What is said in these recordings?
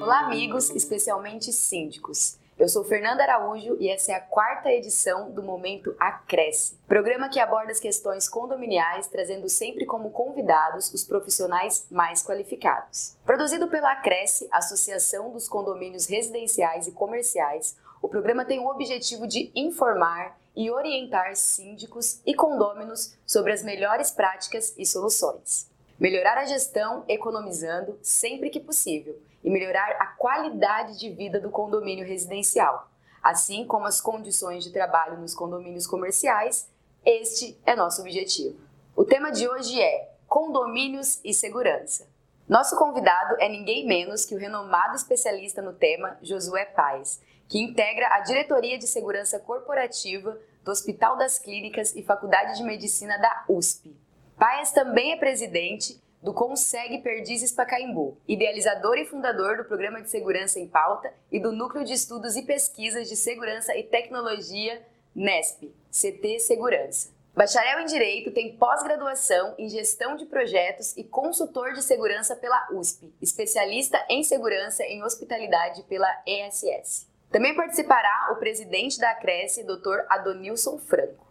Olá, amigos, especialmente síndicos. Eu sou Fernanda Araújo e essa é a quarta edição do Momento Acresce, programa que aborda as questões condominiais, trazendo sempre como convidados os profissionais mais qualificados. Produzido pela Acresce, Associação dos Condomínios Residenciais e Comerciais, o programa tem o objetivo de informar e orientar síndicos e condôminos sobre as melhores práticas e soluções. Melhorar a gestão economizando sempre que possível e melhorar a qualidade de vida do condomínio residencial, assim como as condições de trabalho nos condomínios comerciais. Este é nosso objetivo. O tema de hoje é condomínios e segurança. Nosso convidado é ninguém menos que o renomado especialista no tema, Josué Paes, que integra a Diretoria de Segurança Corporativa do Hospital das Clínicas e Faculdade de Medicina da USP. Paes também é presidente do Consegue Perdizes Pacaembu, idealizador e fundador do Programa de Segurança em Pauta e do Núcleo de Estudos e Pesquisas de Segurança e Tecnologia NESP, CT Segurança. Bacharel em Direito, tem pós-graduação em Gestão de Projetos e consultor de segurança pela USP, especialista em segurança em hospitalidade pela ESS. Também participará o presidente da Acresce, Dr. Adonilson Franco.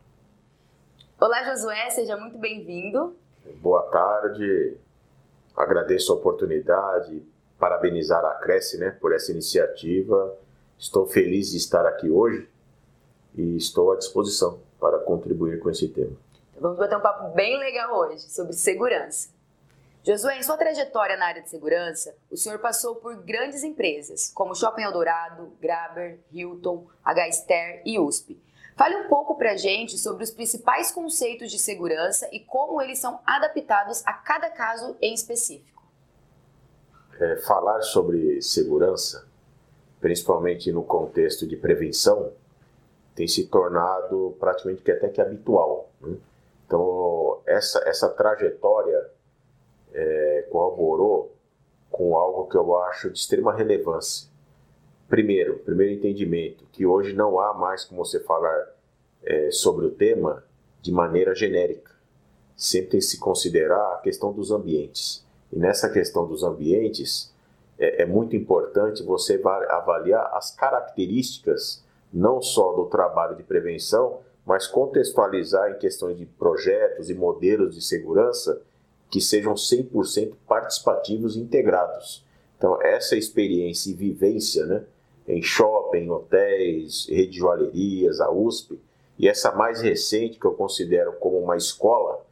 Olá, Josué, seja muito bem-vindo. Boa tarde, agradeço a oportunidade, parabenizar a Cresce né, por essa iniciativa. Estou feliz de estar aqui hoje e estou à disposição para contribuir com esse tema. Então, vamos bater um papo bem legal hoje sobre segurança. Josué, em sua trajetória na área de segurança, o senhor passou por grandes empresas, como Shopping Eldorado, Graber, Hilton, HSTER e USP. Fale um pouco para a gente sobre os principais conceitos de segurança e como eles são adaptados a cada caso em específico. É, falar sobre segurança, principalmente no contexto de prevenção, tem se tornado praticamente que até que habitual. Né? Então, essa, essa trajetória é, corroborou com algo que eu acho de extrema relevância, Primeiro, primeiro entendimento, que hoje não há mais como você falar é, sobre o tema de maneira genérica. Sempre tem que se considerar a questão dos ambientes. E nessa questão dos ambientes, é, é muito importante você avaliar as características, não só do trabalho de prevenção, mas contextualizar em questões de projetos e modelos de segurança que sejam 100% participativos e integrados. Então, essa experiência e vivência, né, em shopping, hotéis, rede de joalherias, a USP, e essa mais recente que eu considero como uma escola,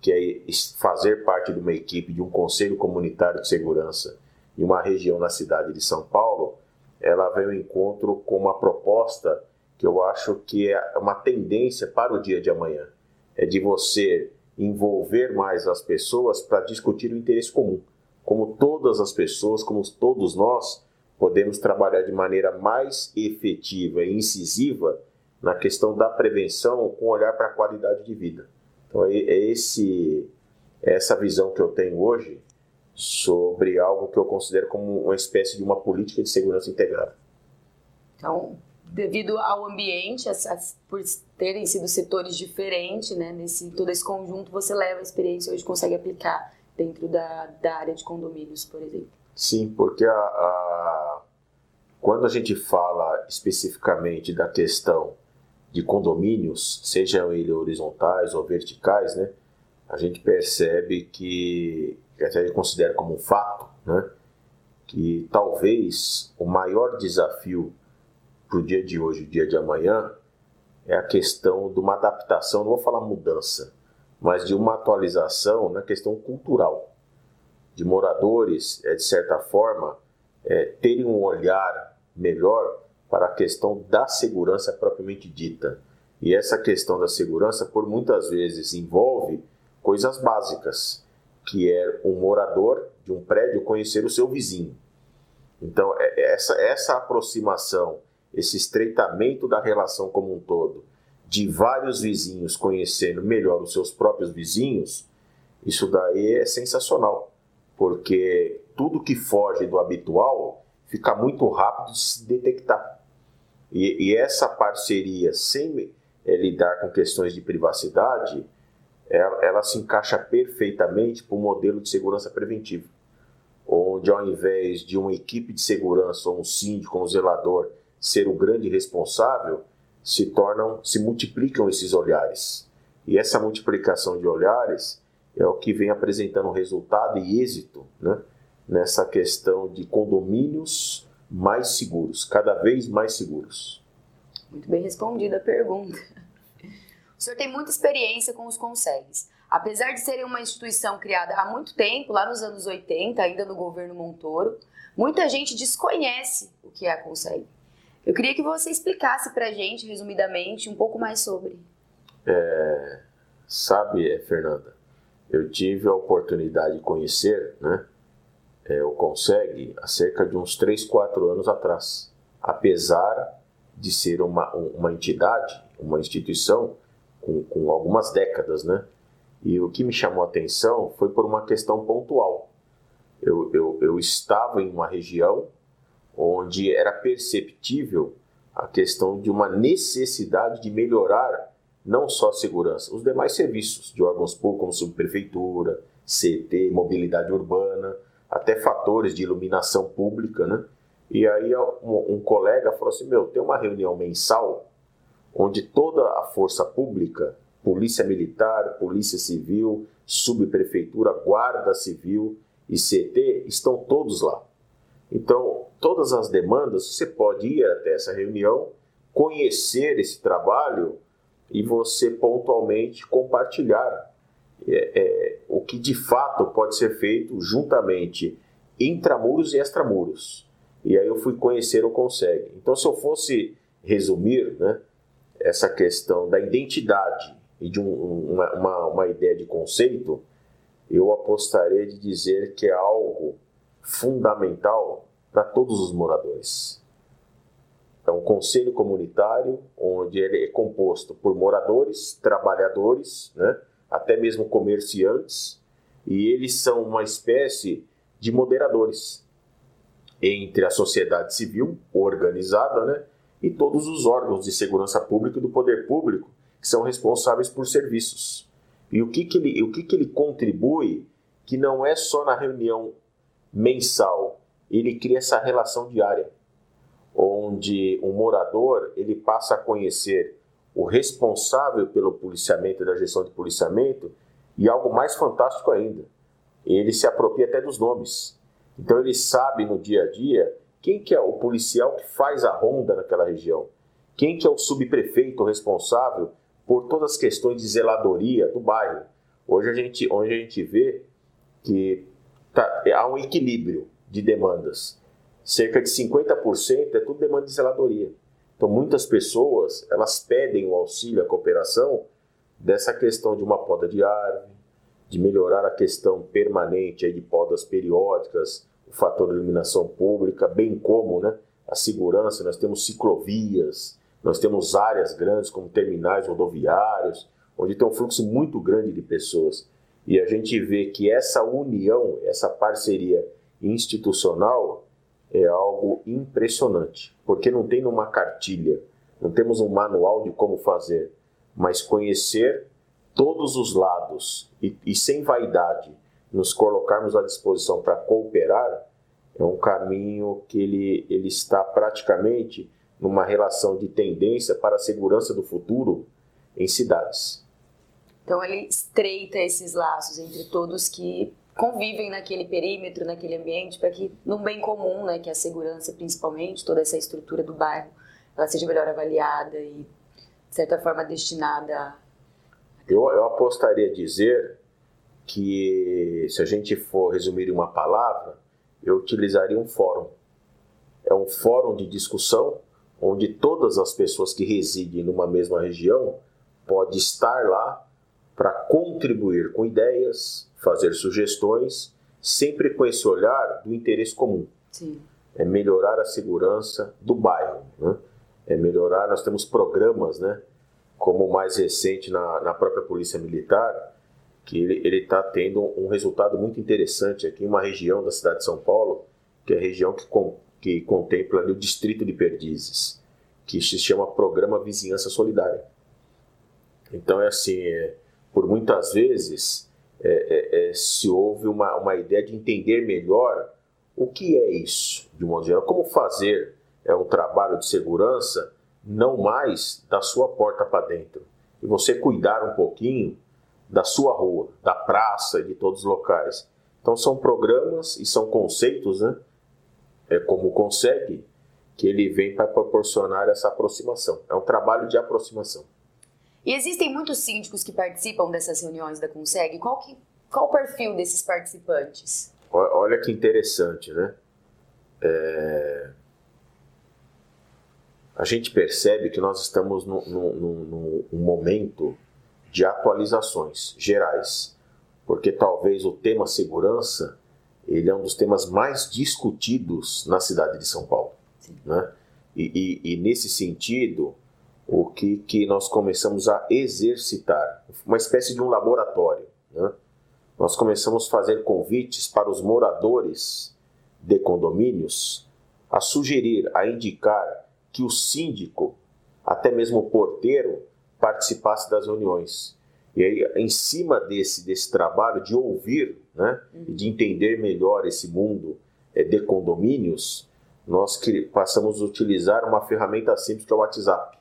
que é fazer parte de uma equipe de um conselho comunitário de segurança em uma região na cidade de São Paulo, ela vem ao encontro com uma proposta que eu acho que é uma tendência para o dia de amanhã, é de você envolver mais as pessoas para discutir o interesse comum. Como todas as pessoas, como todos nós, podemos trabalhar de maneira mais efetiva e incisiva na questão da prevenção com olhar para a qualidade de vida. Então é, é esse é essa visão que eu tenho hoje sobre algo que eu considero como uma espécie de uma política de segurança integrada. Então, devido ao ambiente, as, as, por terem sido setores diferentes, né, nesse todo esse conjunto, você leva a experiência hoje consegue aplicar dentro da, da área de condomínios, por exemplo. Sim, porque a, a, quando a gente fala especificamente da questão de condomínios, sejam eles horizontais ou verticais, né, a gente percebe que, até gente considera como um fato, né, que talvez o maior desafio para o dia de hoje, o dia de amanhã, é a questão de uma adaptação, não vou falar mudança, mas de uma atualização na questão cultural de moradores, é, de certa forma, é, terem um olhar melhor para a questão da segurança propriamente dita. E essa questão da segurança, por muitas vezes, envolve coisas básicas, que é um morador de um prédio conhecer o seu vizinho. Então, é, é essa, essa aproximação, esse estreitamento da relação como um todo, de vários vizinhos conhecendo melhor os seus próprios vizinhos, isso daí é sensacional porque tudo que foge do habitual fica muito rápido de se detectar. E, e essa parceria, sem é, lidar com questões de privacidade, ela, ela se encaixa perfeitamente para o modelo de segurança preventiva, onde ao invés de uma equipe de segurança, ou um síndico, um zelador, ser o grande responsável, se tornam, se multiplicam esses olhares. E essa multiplicação de olhares é o que vem apresentando resultado e êxito né, nessa questão de condomínios mais seguros, cada vez mais seguros. Muito bem respondida a pergunta. O senhor tem muita experiência com os consegues. Apesar de serem uma instituição criada há muito tempo, lá nos anos 80, ainda no governo Montoro, muita gente desconhece o que é a Consegue. Eu queria que você explicasse para a gente, resumidamente, um pouco mais sobre. É, sabe, Fernanda, eu tive a oportunidade de conhecer né, é, o Consegue há cerca de uns 3, 4 anos atrás. Apesar de ser uma, uma entidade, uma instituição com, com algumas décadas, né? E o que me chamou a atenção foi por uma questão pontual. Eu, eu, eu estava em uma região onde era perceptível a questão de uma necessidade de melhorar não só a segurança, os demais serviços de órgãos públicos, como subprefeitura, CT, mobilidade urbana, até fatores de iluminação pública, né? E aí um, um colega falou assim, meu, tem uma reunião mensal onde toda a força pública, polícia militar, polícia civil, subprefeitura, guarda civil e CT, estão todos lá. Então, todas as demandas, você pode ir até essa reunião, conhecer esse trabalho e você pontualmente compartilhar é, é, o que de fato pode ser feito juntamente intramuros e extramuros. E aí eu fui conhecer o Consegue. Então, se eu fosse resumir, né, essa questão da identidade e de um, uma, uma, uma ideia de conceito, eu apostaria de dizer que é algo fundamental para todos os moradores. É um conselho comunitário onde ele é composto por moradores, trabalhadores, né, até mesmo comerciantes, e eles são uma espécie de moderadores entre a sociedade civil organizada né, e todos os órgãos de segurança pública e do poder público que são responsáveis por serviços. E o que, que, ele, o que, que ele contribui que não é só na reunião mensal, ele cria essa relação diária, onde um morador ele passa a conhecer o responsável pelo policiamento da gestão de policiamento e algo mais fantástico ainda, ele se apropria até dos nomes. Então ele sabe no dia a dia quem que é o policial que faz a ronda naquela região? Quem que é o subprefeito responsável por todas as questões de zeladoria do bairro? Hoje a gente, onde a gente vê que tá, há um equilíbrio de demandas. Cerca de 50% é tudo demanda de zeladoria. Então muitas pessoas, elas pedem o auxílio, a cooperação dessa questão de uma poda de árvore, de melhorar a questão permanente aí de podas periódicas, o fator de iluminação pública, bem como né, a segurança. Nós temos ciclovias, nós temos áreas grandes como terminais rodoviários, onde tem um fluxo muito grande de pessoas. E a gente vê que essa união, essa parceria institucional é algo impressionante, porque não tem numa cartilha, não temos um manual de como fazer, mas conhecer todos os lados e, e sem vaidade, nos colocarmos à disposição para cooperar, é um caminho que ele, ele está praticamente numa relação de tendência para a segurança do futuro em cidades. Então ele estreita esses laços entre todos que convivem naquele perímetro, naquele ambiente, para que no bem comum, né, que é a segurança principalmente, toda essa estrutura do bairro, ela seja melhor avaliada e de certa forma destinada. Eu, eu apostaria a dizer que, se a gente for resumir em uma palavra, eu utilizaria um fórum. É um fórum de discussão onde todas as pessoas que residem numa mesma região podem estar lá para contribuir com ideias, fazer sugestões, sempre com esse olhar do interesse comum. Sim. É melhorar a segurança do bairro. Né? É melhorar, nós temos programas, né? como o mais recente na, na própria Polícia Militar, que ele está tendo um resultado muito interessante aqui em uma região da cidade de São Paulo, que é a região que, com, que contempla ali, o distrito de Perdizes, que se chama Programa Vizinhança Solidária. Então é assim, é, por muitas vezes é, é, é, se houve uma, uma ideia de entender melhor o que é isso, de modo geral, como fazer é um trabalho de segurança não mais da sua porta para dentro e você cuidar um pouquinho da sua rua, da praça e de todos os locais. Então são programas e são conceitos, né? É como consegue que ele vem para proporcionar essa aproximação. É um trabalho de aproximação. E existem muitos síndicos que participam dessas reuniões da Conseg. Qual, que, qual o perfil desses participantes? Olha que interessante, né? É... A gente percebe que nós estamos num, num, num momento de atualizações gerais, porque talvez o tema segurança ele é um dos temas mais discutidos na cidade de São Paulo, né? E, e, e, nesse sentido, o que, que nós começamos a exercitar, uma espécie de um laboratório, né? Nós começamos a fazer convites para os moradores de condomínios a sugerir, a indicar que o síndico, até mesmo o porteiro, participasse das reuniões. E aí, em cima desse, desse trabalho de ouvir né, uhum. e de entender melhor esse mundo é, de condomínios, nós que, passamos a utilizar uma ferramenta simples que é o WhatsApp.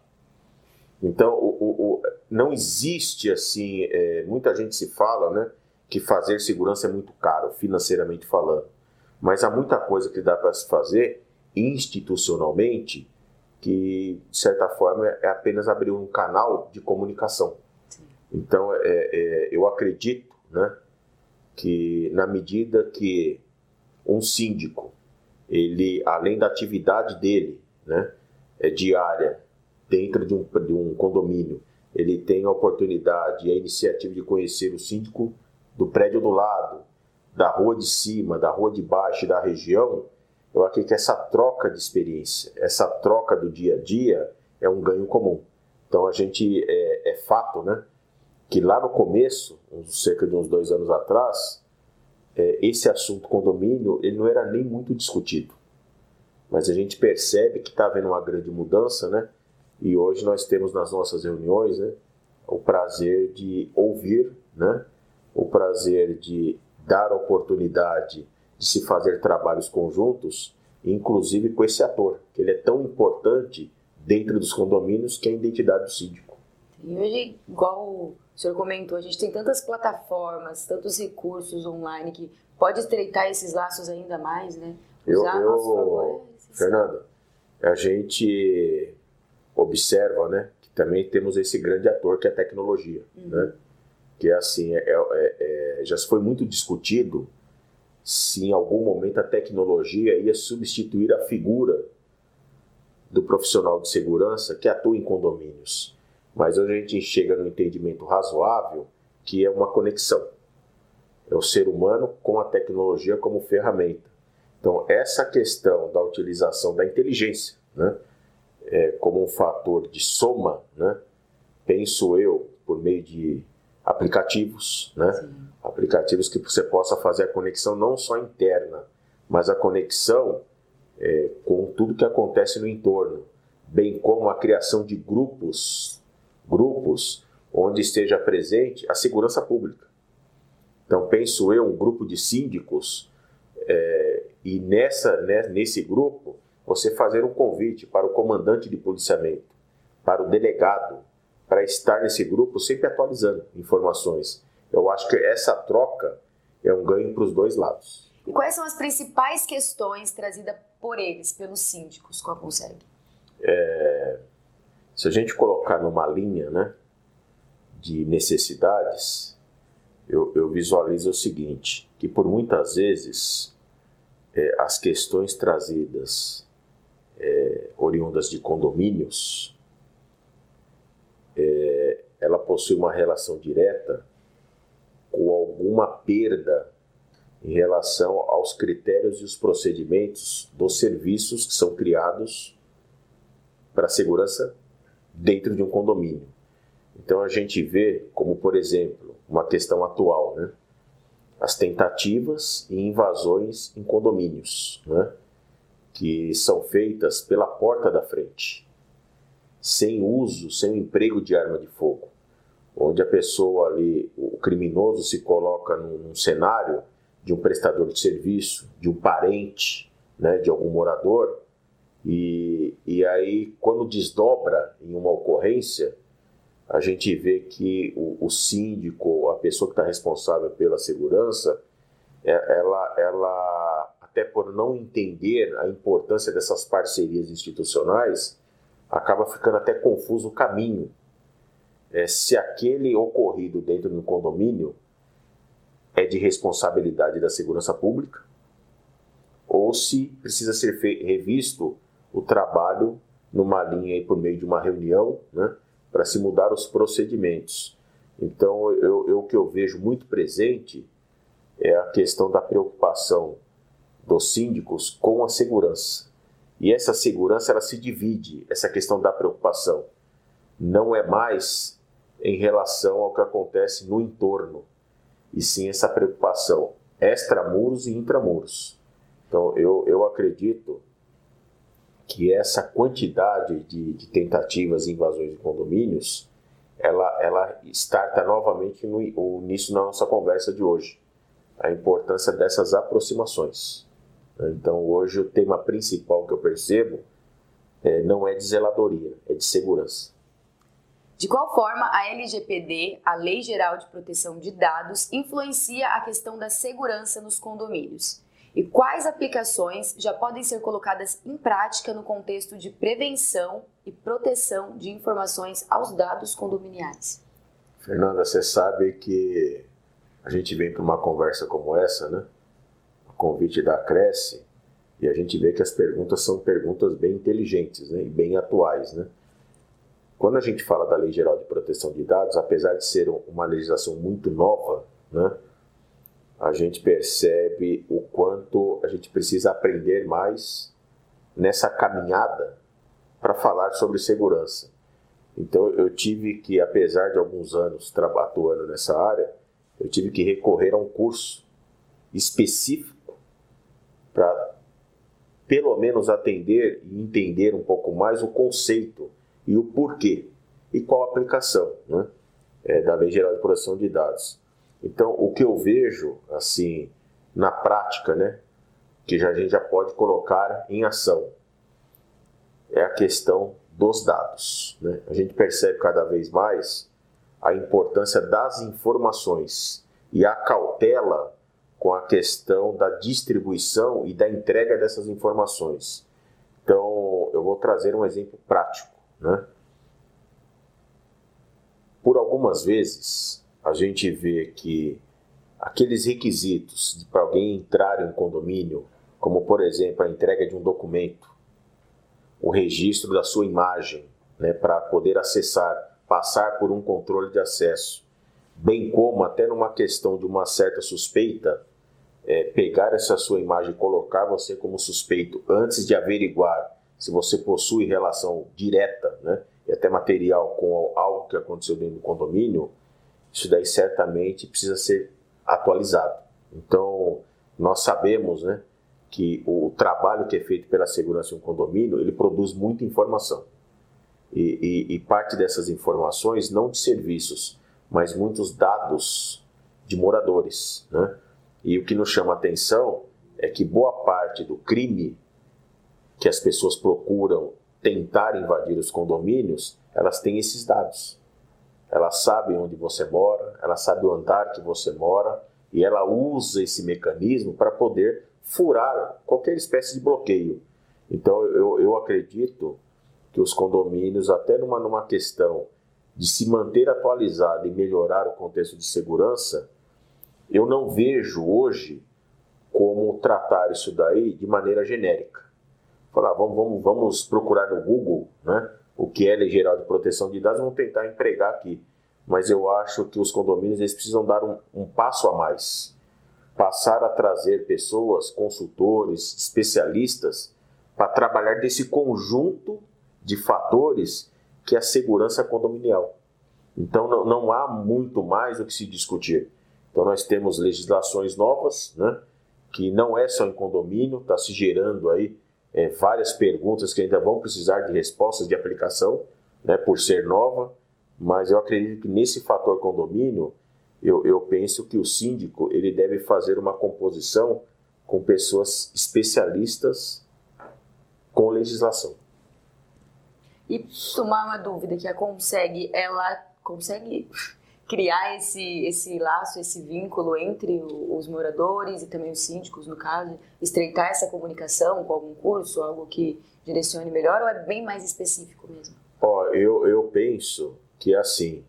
Então, o, o, o, não existe assim, é, muita gente se fala né, que fazer segurança é muito caro, financeiramente falando. Mas há muita coisa que dá para se fazer institucionalmente que, de certa forma, é apenas abrir um canal de comunicação. Então, é, é, eu acredito né, que, na medida que um síndico, ele, além da atividade dele, né, é diária, dentro de um, de um condomínio, ele tem a oportunidade e a iniciativa de conhecer o síndico do prédio do lado, da rua de cima, da rua de baixo, da região, eu acredito que essa troca de experiência, essa troca do dia a dia é um ganho comum. Então a gente é, é fato, né, que lá no começo, uns, cerca de uns dois anos atrás, é, esse assunto condomínio ele não era nem muito discutido, mas a gente percebe que está havendo uma grande mudança, né? E hoje nós temos nas nossas reuniões, né, o prazer de ouvir, né, o prazer de dar oportunidade de se fazer trabalhos conjuntos, inclusive com esse ator, que ele é tão importante dentro dos condomínios que é a identidade do síndico. E hoje, igual o senhor comentou, a gente tem tantas plataformas, tantos recursos online que pode estreitar esses laços ainda mais, né? Usar eu, eu, nosso favor. É Fernanda, a gente observa, né, que também temos esse grande ator que é a tecnologia, uhum. né? Que é assim, é, é, é, já foi muito discutido se em algum momento a tecnologia ia substituir a figura do profissional de segurança que atua em condomínios. Mas hoje a gente chega no entendimento razoável que é uma conexão. É o ser humano com a tecnologia como ferramenta. Então, essa questão da utilização da inteligência né, é, como um fator de soma, né, penso eu, por meio de aplicativos, né? aplicativos que você possa fazer a conexão não só interna, mas a conexão é, com tudo que acontece no entorno, bem como a criação de grupos, grupos onde esteja presente a segurança pública. Então penso eu um grupo de síndicos é, e nessa né, nesse grupo você fazer um convite para o comandante de policiamento, para o delegado, para estar nesse grupo sempre atualizando informações. Eu acho que essa troca é um ganho para os dois lados. E quais são as principais questões trazidas por eles, pelos síndicos, com a Conseg? É, se a gente colocar numa linha né, de necessidades, eu, eu visualizo o seguinte, que por muitas vezes é, as questões trazidas é, oriundas de condomínios é, ela possui uma relação direta com alguma perda em relação aos critérios e os procedimentos dos serviços que são criados para a segurança dentro de um condomínio. Então a gente vê como, por exemplo, uma questão atual, né? as tentativas e invasões em condomínios, né? Que são feitas pela porta da frente. sem uso, sem emprego de arma de fogo, onde a pessoa ali, o criminoso se coloca num, cenário de um prestador de serviço, de um parente, né, de algum morador, e, e aí quando desdobra em uma ocorrência, a gente vê que o, o síndico, a pessoa que está responsável pela segurança, é, ela, ela, até por não entender a importância dessas parcerias institucionais, acaba ficando até confuso o caminho. É, se aquele ocorrido dentro do condomínio é de responsabilidade da segurança pública, ou se precisa ser revisto o trabalho numa linha aí por meio de uma reunião, né, para se mudar os procedimentos. Então, eu, eu, o que eu vejo muito presente é a questão da preocupação dos síndicos com a segurança. E essa segurança ela se divide, essa questão da preocupação. Não é mais em relação ao que acontece no entorno, e sim essa preocupação extramuros e intramuros. Então, eu, eu acredito que essa quantidade de, de tentativas e invasões de condomínios, ela, ela starta novamente no, nisso na nossa conversa de hoje. A importância dessas aproximações. Então, hoje, o tema principal que eu percebo é, não é de zeladoria, é de segurança. De qual forma a LGPD, a Lei Geral de Proteção de Dados, influencia a questão da segurança nos condomínios? E quais aplicações já podem ser colocadas em prática no contexto de prevenção e proteção de informações aos dados condominiais? Fernanda, você sabe que a gente vem para uma conversa como essa, né? Convite da Cresce, e a gente vê que as perguntas são perguntas bem inteligentes né? e bem atuais, né? Quando a gente fala da Lei Geral de Proteção de Dados, apesar de ser uma legislação muito nova, né, a gente percebe o quanto a gente precisa aprender mais nessa caminhada para falar sobre segurança. Então eu tive que, apesar de alguns anos atuando nessa área, eu tive que recorrer a um curso específico para pelo menos atender e entender um pouco mais o conceito e o porquê e qual a aplicação né, é, da Lei Geral de Proteção de Dados. Então, o que eu vejo, assim, na prática, né, que já, a gente já pode colocar em ação, é a questão dos dados. Né? A gente percebe cada vez mais a importância das informações e a cautela com a questão da distribuição e da entrega dessas informações. Então, eu vou trazer um exemplo prático. Né? Por algumas vezes, a gente vê que aqueles requisitos para alguém entrar em um condomínio, como por exemplo a entrega de um documento, o registro da sua imagem, né, para poder acessar, passar por um controle de acesso, bem como até numa questão de uma certa suspeita, é, pegar essa sua imagem e colocar você como suspeito antes de averiguar se você possui relação direta, né, e até material com algo que aconteceu dentro do condomínio, isso daí certamente precisa ser atualizado. Então, nós sabemos, né, que o trabalho que é feito pela segurança de um condomínio, ele produz muita informação. E, e, e parte dessas informações, não de serviços, mas muitos dados de moradores, né? E o que nos chama a atenção é que boa parte do crime que as pessoas procuram tentar invadir os condomínios, elas têm esses dados. Elas sabem onde você mora, ela sabe o andar que você mora e ela usa esse mecanismo para poder furar qualquer espécie de bloqueio. Então eu, eu acredito que os condomínios, até numa, numa questão de se manter atualizado e melhorar o contexto de segurança, eu não vejo hoje como tratar isso daí de maneira genérica falar, vamos, vamos, vamos procurar no Google, né? O que é Lei Geral de Proteção de Dados, vamos tentar empregar aqui. Mas eu acho que os condomínios eles precisam dar um, um passo a mais. Passar a trazer pessoas, consultores, especialistas, para trabalhar desse conjunto de fatores que é a segurança condominial. Então não, não há muito mais o que se discutir. Então nós temos legislações novas, né, que não é só em condomínio, está se gerando aí é, várias perguntas que ainda vão precisar de respostas de aplicação, né, por ser nova, mas eu acredito que nesse fator condomínio, eu, eu penso que o síndico ele deve fazer uma composição com pessoas especialistas com legislação. E tomar uma dúvida que a consegue, ela consegue criar esse, esse laço, esse vínculo entre os moradores e também os síndicos, no caso, estreitar essa comunicação com algum curso, algo que direcione melhor, ou é bem mais específico mesmo? Ó, eu, eu penso que assim,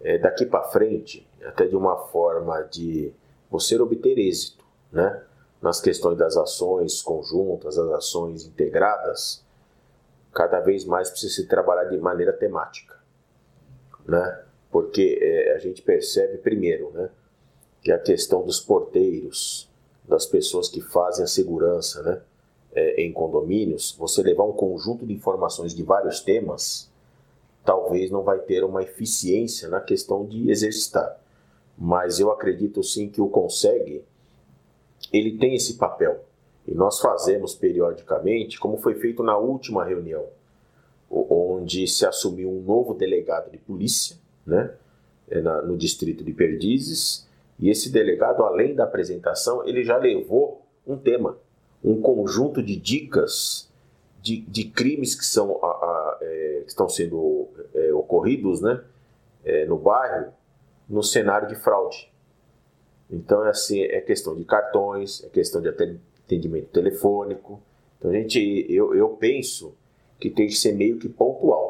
é, daqui para frente, até de uma forma de você obter êxito, né? Nas questões das ações conjuntas, as ações integradas, cada vez mais precisa se trabalhar de maneira temática, né? Porque é, a gente percebe primeiro, né, que a questão dos porteiros, das pessoas que fazem a segurança, né, é, em condomínios, você levar um conjunto de informações de vários temas, talvez não vai ter uma eficiência na questão de exercitar. Mas eu acredito sim que o consegue, ele tem esse papel. E nós fazemos periodicamente, como foi feito na última reunião, onde se assumiu um novo delegado de polícia, né, é no distrito de Perdizes, e esse delegado, além da apresentação, ele já levou um tema, um conjunto de dicas de, de crimes que, são, a, a, é, que estão sendo é, ocorridos né, é, no bairro, no cenário de fraude. Então, é assim, é questão de cartões, é questão de atendimento telefônico. Então, gente, eu, eu penso que tem que ser meio que pontual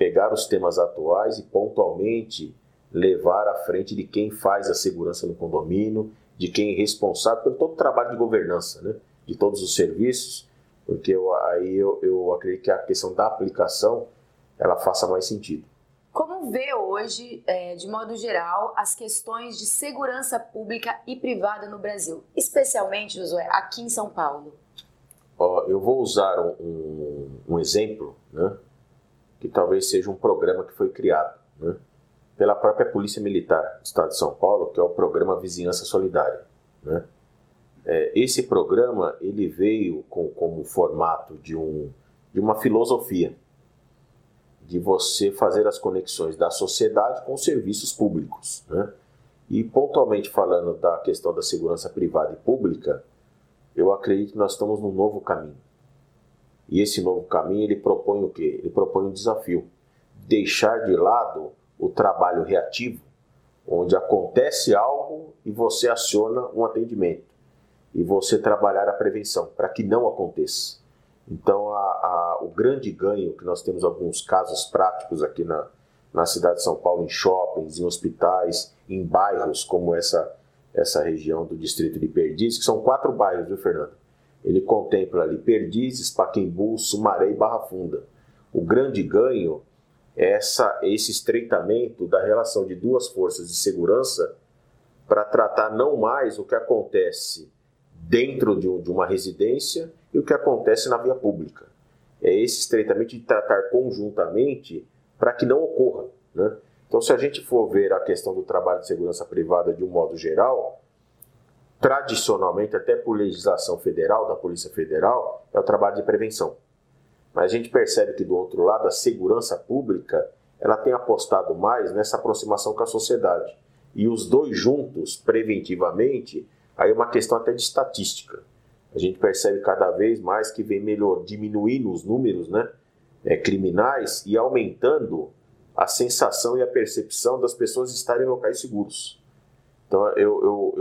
pegar os temas atuais e pontualmente levar à frente de quem faz a segurança no condomínio, de quem é responsável por todo o trabalho de governança, né? de todos os serviços, porque eu, aí eu, eu acredito que a questão da aplicação ela faça mais sentido. Como vê hoje, é, de modo geral, as questões de segurança pública e privada no Brasil, especialmente, Josué, aqui em São Paulo? Eu vou usar um, um, um exemplo, né? Que talvez seja um programa que foi criado né, pela própria Polícia Militar do Estado de São Paulo, que é o programa Vizinhança Solidária. Né. É, esse programa ele veio com, como formato de, um, de uma filosofia de você fazer as conexões da sociedade com os serviços públicos. Né? E pontualmente falando da questão da segurança privada e pública, eu acredito que nós estamos num novo caminho. E esse novo caminho ele propõe o quê? Ele propõe um desafio: deixar de lado o trabalho reativo, onde acontece algo e você aciona um atendimento e você trabalhar a prevenção para que não aconteça. Então, a, a, o grande ganho que nós temos alguns casos práticos aqui na, na cidade de São Paulo, em shoppings, em hospitais, em bairros como essa, essa região do distrito de Perdizes, que são quatro bairros, viu, Fernando? Ele contempla ali Perdizes, Paquembu, Sumaré e Barra Funda. O grande ganho é essa, esse estreitamento da relação de duas forças de segurança para tratar não mais o que acontece dentro de, de uma residência e o que acontece na via pública. É esse estreitamento de tratar conjuntamente para que não ocorra. Né? Então, se a gente for ver a questão do trabalho de segurança privada de um modo geral, tradicionalmente, até por legislação federal, da Polícia Federal, é o trabalho de prevenção. Mas a gente percebe que do outro lado, a segurança pública, ela tem apostado mais nessa aproximação com a sociedade. E os dois juntos, preventivamente, aí é uma questão até de estatística. A gente percebe cada vez mais que vem melhor diminuindo os números né, é, criminais e aumentando a sensação e a percepção das pessoas estarem em locais seguros. Então, eu, eu,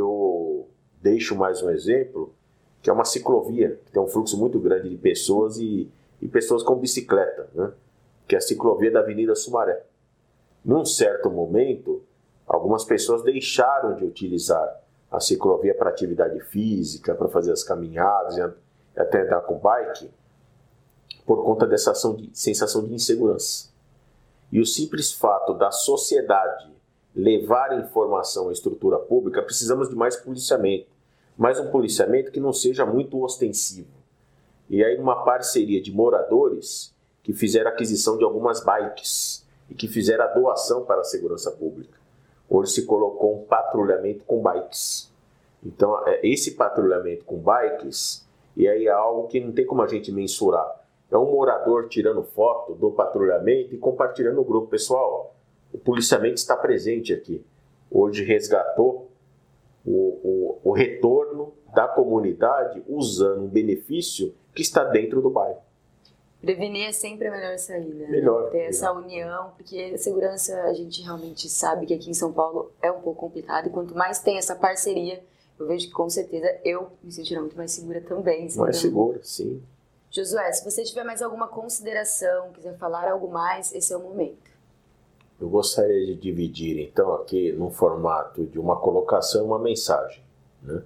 deixo mais um exemplo, que é uma ciclovia, que tem um fluxo muito grande de pessoas e, e pessoas com bicicleta, né? que é a ciclovia da Avenida Sumaré. Num certo momento, algumas pessoas deixaram de utilizar a ciclovia para atividade física, para fazer as caminhadas e até andar com bike, por conta dessa de, sensação de insegurança. E o simples fato da sociedade levar informação à estrutura pública, precisamos de mais policiamento. Mas um policiamento que não seja muito ostensivo. E aí, uma parceria de moradores que fizeram aquisição de algumas bikes e que fizeram a doação para a segurança pública. Hoje se colocou um patrulhamento com bikes. Então, é, esse patrulhamento com bikes, e aí é algo que não tem como a gente mensurar. é um morador tirando foto do patrulhamento e compartilhando no grupo. Pessoal, o policiamento está presente aqui. Hoje resgatou o, o, o retorno da comunidade usando um benefício que está dentro do bairro. Prevenir é sempre a melhor saída. Melhor. Né? Ter melhor. essa união, porque a segurança a gente realmente sabe que aqui em São Paulo é um pouco complicado e quanto mais tem essa parceria, eu vejo que com certeza eu me sentirei muito mais segura também. Mais então... segura, sim. Josué, se você tiver mais alguma consideração, quiser falar algo mais, esse é o momento. Eu gostaria de dividir então aqui num formato de uma colocação e uma mensagem. Né?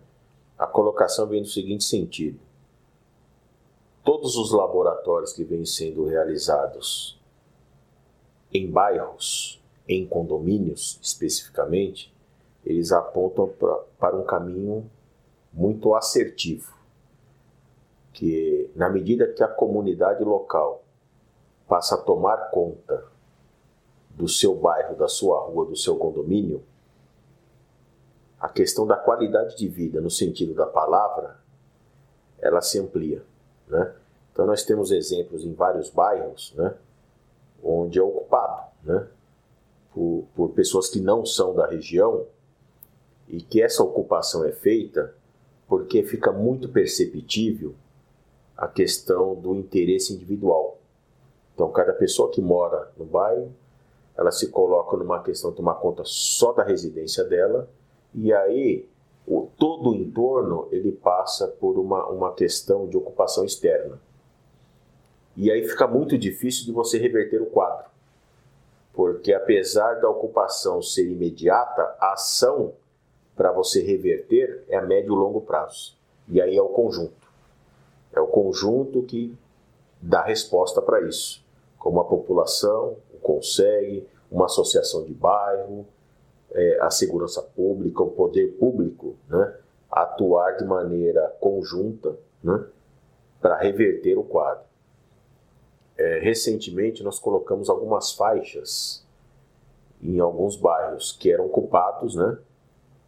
A colocação vem no seguinte sentido: todos os laboratórios que vêm sendo realizados em bairros, em condomínios especificamente, eles apontam pra, para um caminho muito assertivo, que na medida que a comunidade local passa a tomar conta do seu bairro, da sua rua, do seu condomínio, a questão da qualidade de vida, no sentido da palavra, ela se amplia. Né? Então nós temos exemplos em vários bairros, né, onde é ocupado, né, por, por pessoas que não são da região e que essa ocupação é feita porque fica muito perceptível a questão do interesse individual. Então cada pessoa que mora no bairro, ela se coloca numa questão de tomar conta só da residência dela e aí o, todo o entorno ele passa por uma, uma questão de ocupação externa. E aí fica muito difícil de você reverter o quadro. Porque apesar da ocupação ser imediata, a ação para você reverter é a médio e longo prazo. E aí é o conjunto. É o conjunto que dá resposta para isso. Como a população consegue, uma associação de bairro, é, a segurança pública, o poder público, né, atuar de maneira conjunta né, para reverter o quadro. É, recentemente nós colocamos algumas faixas em alguns bairros que eram ocupados né,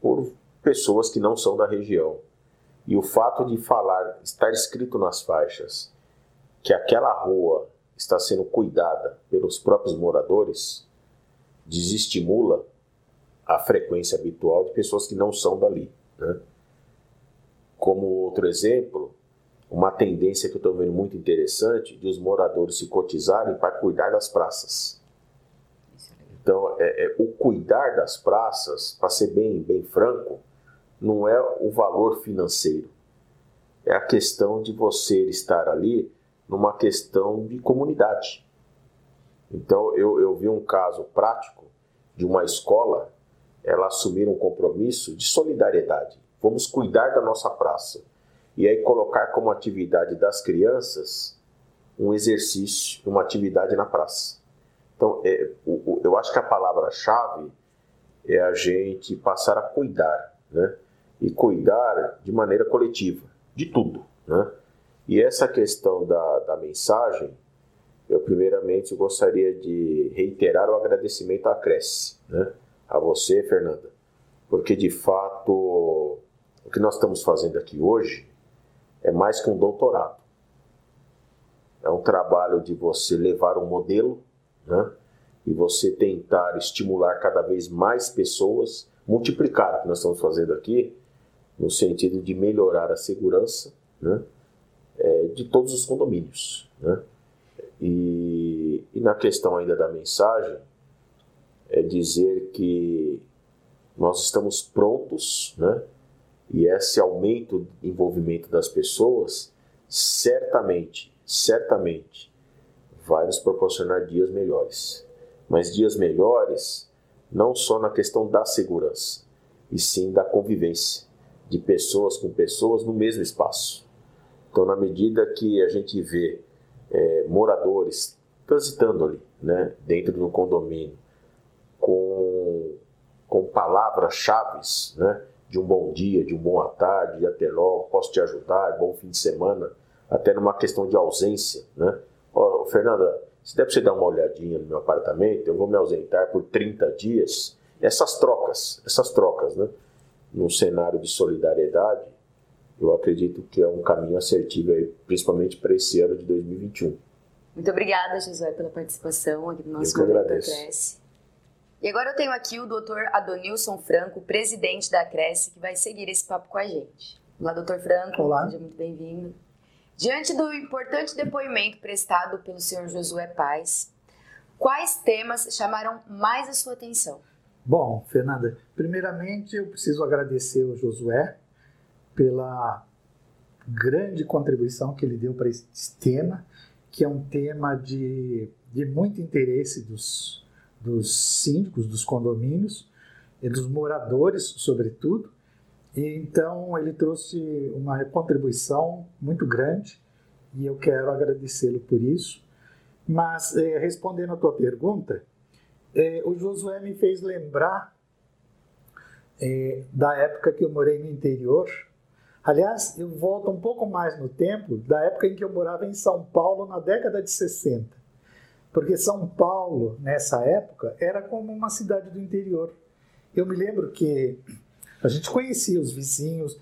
por pessoas que não são da região. E o fato de falar, estar escrito nas faixas, que aquela rua está sendo cuidada pelos próprios moradores, desestimula a frequência habitual de pessoas que não são dali. Né? Como outro exemplo, uma tendência que eu estou vendo muito interessante de os moradores se cotizarem para cuidar das praças. Então, é, é, o cuidar das praças, para ser bem, bem franco, não é o valor financeiro. É a questão de você estar ali numa questão de comunidade. Então, eu, eu vi um caso prático de uma escola, ela assumir um compromisso de solidariedade. Vamos cuidar da nossa praça e aí colocar como atividade das crianças um exercício, uma atividade na praça. Então, é, o, o, eu acho que a palavra-chave é a gente passar a cuidar, né? E cuidar de maneira coletiva, de tudo, né? E essa questão da, da mensagem, eu primeiramente gostaria de reiterar o agradecimento à Cresce, né? A você, Fernanda, porque de fato o que nós estamos fazendo aqui hoje é mais que um doutorado. É um trabalho de você levar um modelo, né? E você tentar estimular cada vez mais pessoas, multiplicar o que nós estamos fazendo aqui, no sentido de melhorar a segurança, né? De todos os condomínios, né? E, e na questão ainda da mensagem, é dizer que nós estamos prontos, né? e esse aumento de envolvimento das pessoas certamente, certamente vai nos proporcionar dias melhores. Mas dias melhores não só na questão da segurança, e sim da convivência de pessoas com pessoas no mesmo espaço. Então, na medida que a gente vê é, moradores transitando ali, né, dentro do condomínio, com, com palavras-chave, né, de um bom dia, de um boa tarde, de até logo, posso te ajudar, bom fim de semana, até numa questão de ausência, né? Fernanda, se der para você dar uma olhadinha no meu apartamento, eu vou me ausentar por 30 dias. Essas trocas, essas trocas, né? Num cenário de solidariedade, eu acredito que é um caminho assertivo, aí, principalmente para esse ano de 2021. Muito obrigada, Josué, pela participação aqui no nosso Cresce. E agora eu tenho aqui o Dr. Adonilson Franco, presidente da Cresce, que vai seguir esse papo com a gente. Olá, doutor Franco. Olá. Seja muito bem-vindo. Diante do importante depoimento prestado pelo senhor Josué Paz, quais temas chamaram mais a sua atenção? Bom, Fernanda, primeiramente eu preciso agradecer ao Josué pela grande contribuição que ele deu para esse tema, que é um tema de, de muito interesse dos, dos síndicos, dos condomínios, e dos moradores, sobretudo. E, então, ele trouxe uma contribuição muito grande e eu quero agradecê-lo por isso. Mas, eh, respondendo à tua pergunta, eh, o Josué me fez lembrar eh, da época que eu morei no interior Aliás, eu volto um pouco mais no tempo, da época em que eu morava em São Paulo, na década de 60. Porque São Paulo, nessa época, era como uma cidade do interior. Eu me lembro que a gente conhecia os vizinhos,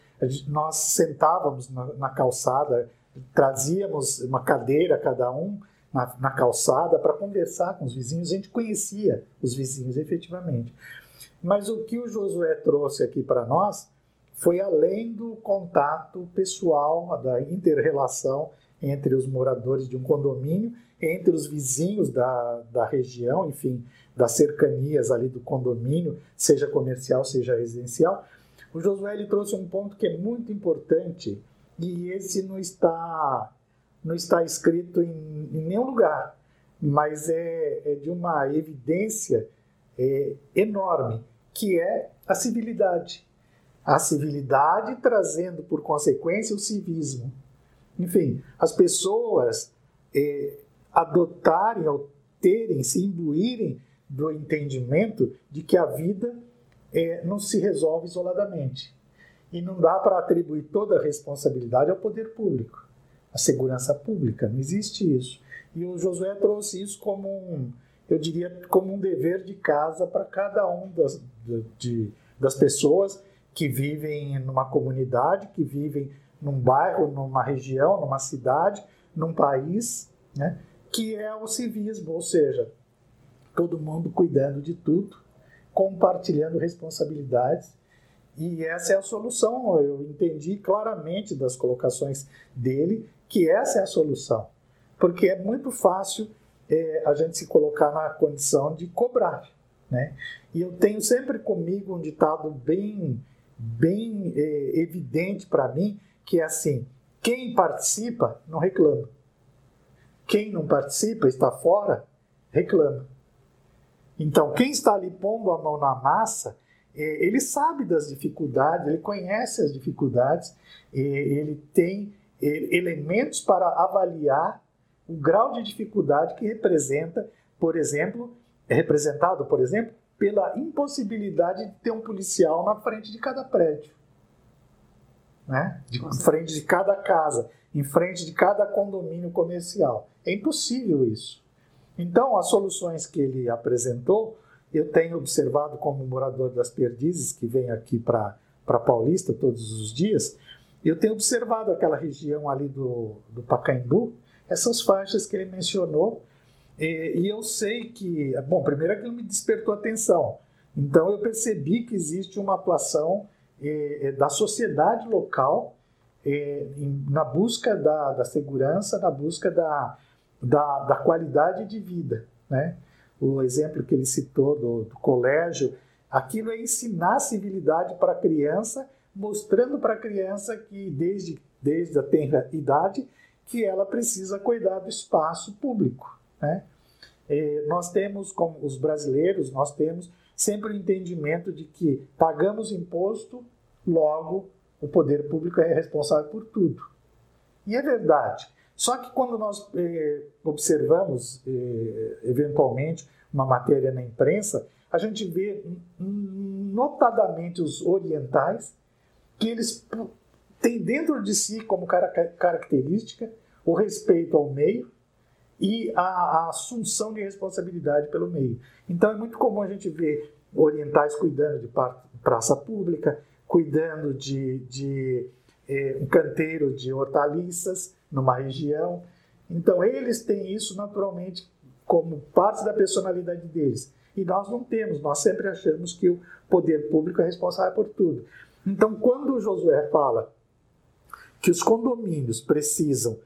nós sentávamos na, na, calçada, trazíamos uma cadeira cada um na, na calçada para conversar com os vizinhos, a gente conhecia os vizinhos efetivamente. Mas o que o Josué trouxe aqui para nós foi além do contato pessoal, da inter-relação entre os moradores de um condomínio, entre os vizinhos da, da região, enfim, das cercanias ali do condomínio, seja comercial, seja residencial. O Josué ele trouxe um ponto que é muito importante e esse não está não está escrito em, em nenhum lugar, mas é, é de uma evidência é, enorme, que é a civilidade a civilidade, trazendo por consequência o civismo. Enfim, as pessoas eh, adotarem ou terem, se imbuírem do entendimento de que a vida eh, não se resolve isoladamente. E não dá para atribuir toda a responsabilidade ao poder público, à segurança pública, não existe isso. E o Josué trouxe isso como um, eu diria, como um dever de casa para cada um das, de, das pessoas que vivem numa comunidade, que vivem num bairro, numa região, numa cidade, num país, né? que é o civismo, ou seja, todo mundo cuidando de tudo, compartilhando responsabilidades. E essa é a solução. Eu entendi claramente das colocações dele que essa é a solução. Porque é muito fácil é, a gente se colocar na condição de cobrar. Né? E eu tenho sempre comigo um ditado bem bem é, evidente para mim, que é assim: quem participa não reclama. Quem não participa, está fora, reclama. Então, quem está ali pondo a mão na massa, é, ele sabe das dificuldades, ele conhece as dificuldades, ele tem é, elementos para avaliar o grau de dificuldade que representa, por exemplo, é representado, por exemplo, pela impossibilidade de ter um policial na frente de cada prédio, né? De, em frente de cada casa, em frente de cada condomínio comercial. É impossível isso. Então, as soluções que ele apresentou, eu tenho observado como morador das Perdizes, que vem aqui para Paulista todos os dias, eu tenho observado aquela região ali do, do Pacaembu, essas faixas que ele mencionou, e, e, eu sei que, bom, primeiro aquilo me despertou atenção. Então eu percebi que existe uma atuação da sociedade local em, na busca da, da, segurança, na busca da, da, da, qualidade de vida. Né? O exemplo que ele citou do, do colégio, aquilo é ensinar civilidade para a criança, mostrando para a criança que desde, desde a tenra idade que ela precisa cuidar do espaço público. Né? É, nós temos, como os brasileiros, nós temos sempre o entendimento de que pagamos imposto, logo o poder público é responsável por tudo. E é verdade. Só que quando nós eh, observamos, eh, eventualmente, uma matéria na imprensa, a gente vê notadamente os orientais, que eles têm dentro de si como característica o respeito ao meio, e a, a, assunção de responsabilidade pelo meio. Então é muito comum a gente ver orientais cuidando de praça pública, cuidando de, de é, um canteiro de hortaliças numa região. Então, eles têm isso naturalmente como parte da personalidade deles. E nós não temos, nós sempre achamos que o poder público é responsável por tudo. Então, quando o Josué fala que os condomínios precisam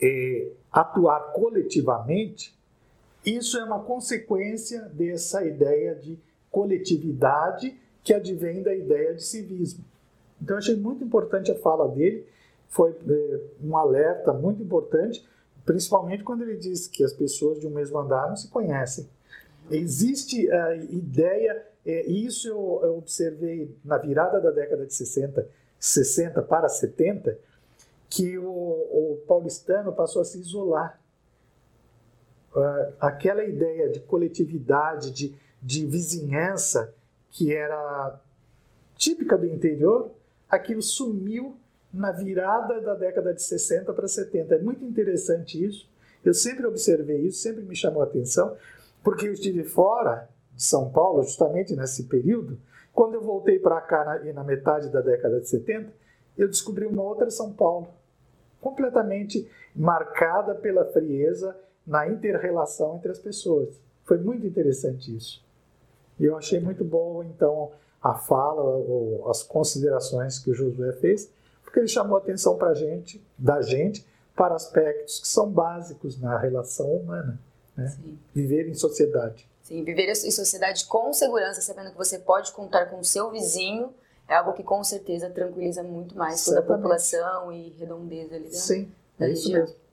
é, atuar coletivamente, isso é uma consequência dessa ideia de coletividade que advém da ideia de civismo. Então, achei muito importante a fala dele, foi é, um alerta muito importante, principalmente quando ele diz que as pessoas de um mesmo andar não se conhecem. Existe a ideia, é, isso eu, eu observei na virada da década de 60, 60 para 70, que o, o paulistano passou a se isolar. Uh, aquela ideia de coletividade, de, de vizinhança, que era típica do interior, aquilo sumiu na virada da década de 60 para 70. É muito interessante isso. Eu sempre observei isso, sempre me chamou a atenção, porque eu estive fora de São Paulo justamente nesse período. Quando eu voltei para cá na, na metade da década de 70, eu descobri uma outra São Paulo completamente marcada pela frieza na interrelação entre as pessoas. Foi muito interessante isso. E eu achei muito bom, então, a fala ou as considerações que o Josué fez, porque ele chamou a atenção para gente, da gente, para aspectos que são básicos na relação humana. Né? Viver em sociedade. Sim, viver em sociedade com segurança, sabendo que você pode contar com o seu vizinho é algo que com certeza tranquiliza muito mais Certamente. toda a população e redondeza ali da, Sim, da é região. Isso mesmo.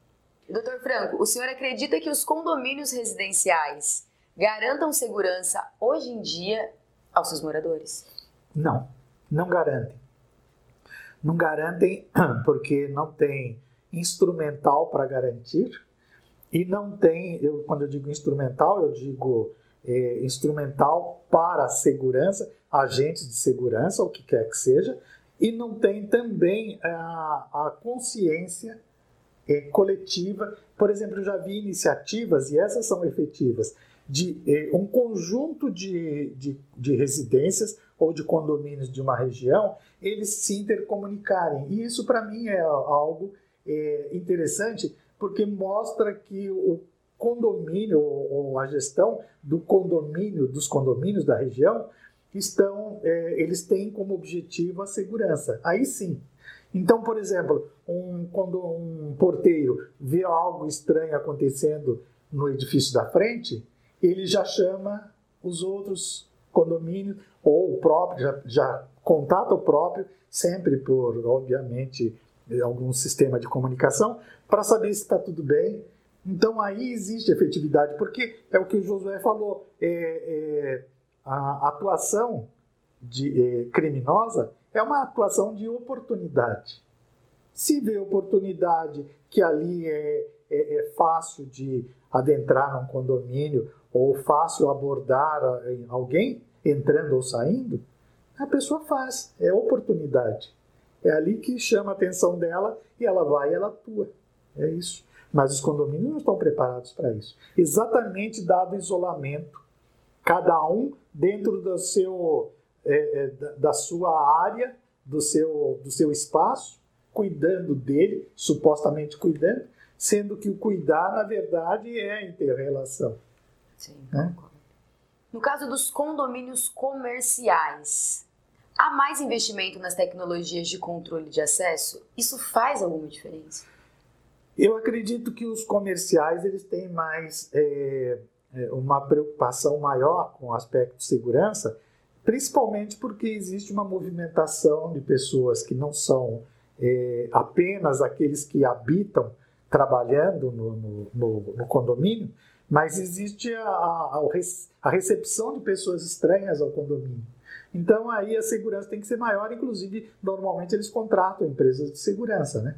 Doutor Franco, o senhor acredita que os condomínios residenciais garantam segurança hoje em dia aos seus moradores? Não, não garantem. Não garantem porque não tem instrumental para garantir e não tem, eu, quando eu digo instrumental, eu digo é, instrumental para a segurança, agentes de segurança, o que quer que seja, e não tem também a, a consciência é, coletiva. Por exemplo, eu já vi iniciativas, e essas são efetivas, de é, um conjunto de, de, de residências ou de condomínios de uma região, eles se intercomunicarem. E isso, para mim, é algo é, interessante, porque mostra que o condomínio ou, a gestão do condomínio, dos condomínios da região, estão, é, eles têm como objetivo a segurança. Aí sim. Então, por exemplo, um, quando um porteiro vê algo estranho acontecendo no edifício da frente, ele já chama os outros condomínios ou o próprio, já, já contata o próprio, sempre por, obviamente, algum sistema de comunicação, para saber se está tudo bem, então aí existe efetividade, porque é o que o Josué falou, é, é, a atuação de, é, criminosa é uma atuação de oportunidade. Se vê oportunidade que ali é, é, é fácil de adentrar num condomínio ou fácil abordar alguém entrando ou saindo, a pessoa faz, é oportunidade. É ali que chama a atenção dela e ela vai e ela atua. É isso. Mas os condomínios não estão preparados para isso. Exatamente dado o isolamento, cada um dentro do seu, é, é, da sua área, do seu, do seu espaço, cuidando dele, supostamente cuidando, sendo que o cuidar, na verdade, é a interrelação. Sim, né? No caso dos condomínios comerciais, há mais investimento nas tecnologias de controle de acesso? Isso faz alguma diferença? Eu acredito que os comerciais eles têm mais é, é, uma preocupação maior com o aspecto de segurança, principalmente porque existe uma movimentação de pessoas que não são é, apenas aqueles que habitam trabalhando no, no, no, no condomínio, mas existe a, a, a, recepção de pessoas estranhas ao condomínio. Então aí a segurança tem que ser maior, inclusive normalmente eles contratam empresas de segurança, né?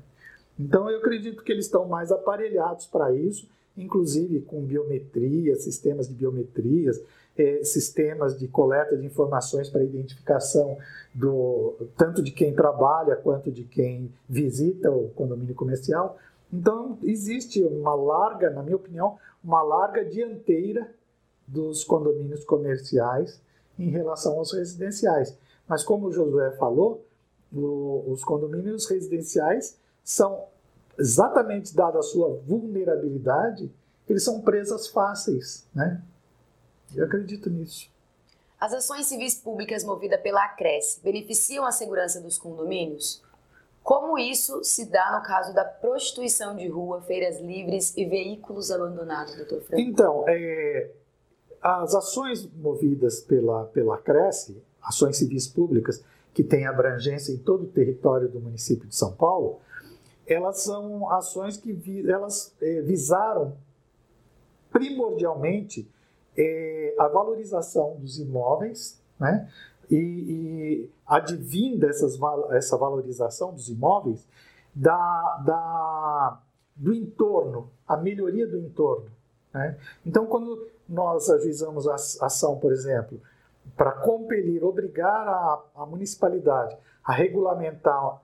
Então eu acredito que eles estão mais aparelhados para isso, inclusive com biometria, sistemas de biometrias, eh, sistemas de coleta de informações para identificação do tanto de quem trabalha quanto de quem visita o condomínio comercial. Então existe uma larga, na minha opinião, uma larga dianteira dos condomínios comerciais em relação aos residenciais. Mas como o Josué falou, o, os condomínios residenciais são exatamente dada a sua vulnerabilidade, eles são presas fáceis, né? Eu acredito nisso. As ações civis públicas movidas pela Acresce beneficiam a segurança dos condomínios? Como isso se dá no caso da prostituição de rua, feiras livres e veículos abandonados, doutor Franco? Então, é, as ações movidas pela, pela Cresce, ações civis públicas, que têm abrangência em todo o território do município de São Paulo, elas são ações que vi, elas é, visaram primordialmente é, a valorização dos imóveis, né? E, e advinda essas, essa valorização dos imóveis da, da, do entorno, a melhoria do entorno. Né? Então, quando nós ajuizamos a ação, por exemplo, para compelir, obrigar a, a, municipalidade a regulamentar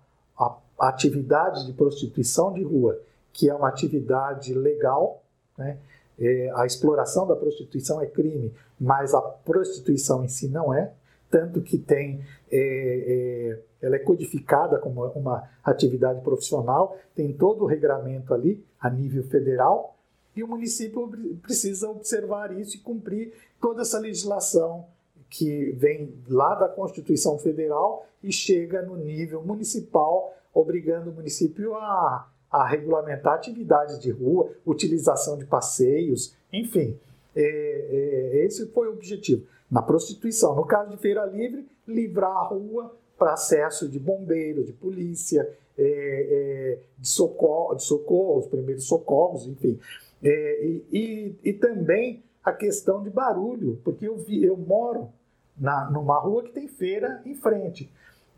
atividade de prostituição de rua, que é uma atividade legal, né? é, a exploração da prostituição é crime, mas a prostituição em si não é, tanto que tem é, é, ela é codificada como uma atividade profissional, tem todo o regramento ali a nível federal, e o município precisa observar isso e cumprir toda essa legislação que vem lá da Constituição Federal e chega no nível municipal, obrigando o município a, a regulamentar atividades de rua, utilização de passeios, enfim. É, é, esse foi o objetivo. Na prostituição, no caso de Feira Livre, livrar a rua para acesso de bombeiro, de polícia, é, é de, socorro, de socorros, primeiros socorros, enfim. É, e, e, e, também a questão de barulho, porque eu, vi, eu moro na, numa rua que tem feira em frente.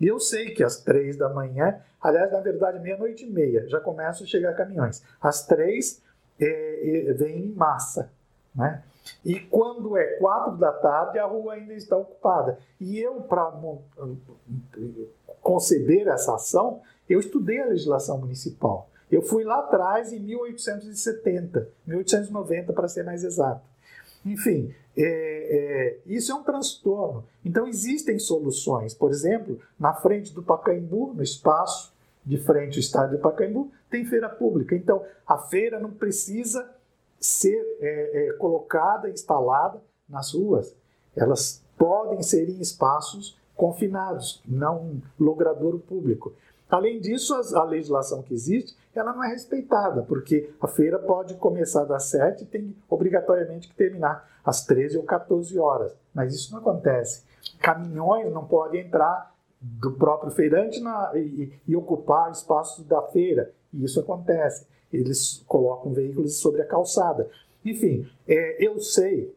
E eu sei que às três da manhã, aliás, na verdade, meia-noite e meia, já começam a chegar caminhões. Às três, é, é, vem em massa. Né? E quando é quatro da tarde, a rua ainda está ocupada. E eu, para conceber essa ação, eu estudei a legislação municipal. Eu fui lá atrás em 1870, 1890 para ser mais exato. Enfim, é, é, isso é um transtorno. Então existem soluções. Por exemplo, na frente do Pacaembu, no espaço de frente ao estádio do Pacaembu, tem feira pública. Então a feira não precisa ser é, é colocada, instalada nas ruas. Elas podem ser em espaços confinados, não logradouro público. Além disso, a legislação que existe, ela não é respeitada, porque a feira pode começar das 7 e tem obrigatoriamente que terminar às 13 ou 14 horas. Mas isso não acontece. Caminhões não podem entrar do próprio feirante na, e, e, ocupar espaços da feira. E isso acontece. Eles colocam veículos sobre a calçada. Enfim, é, eu sei,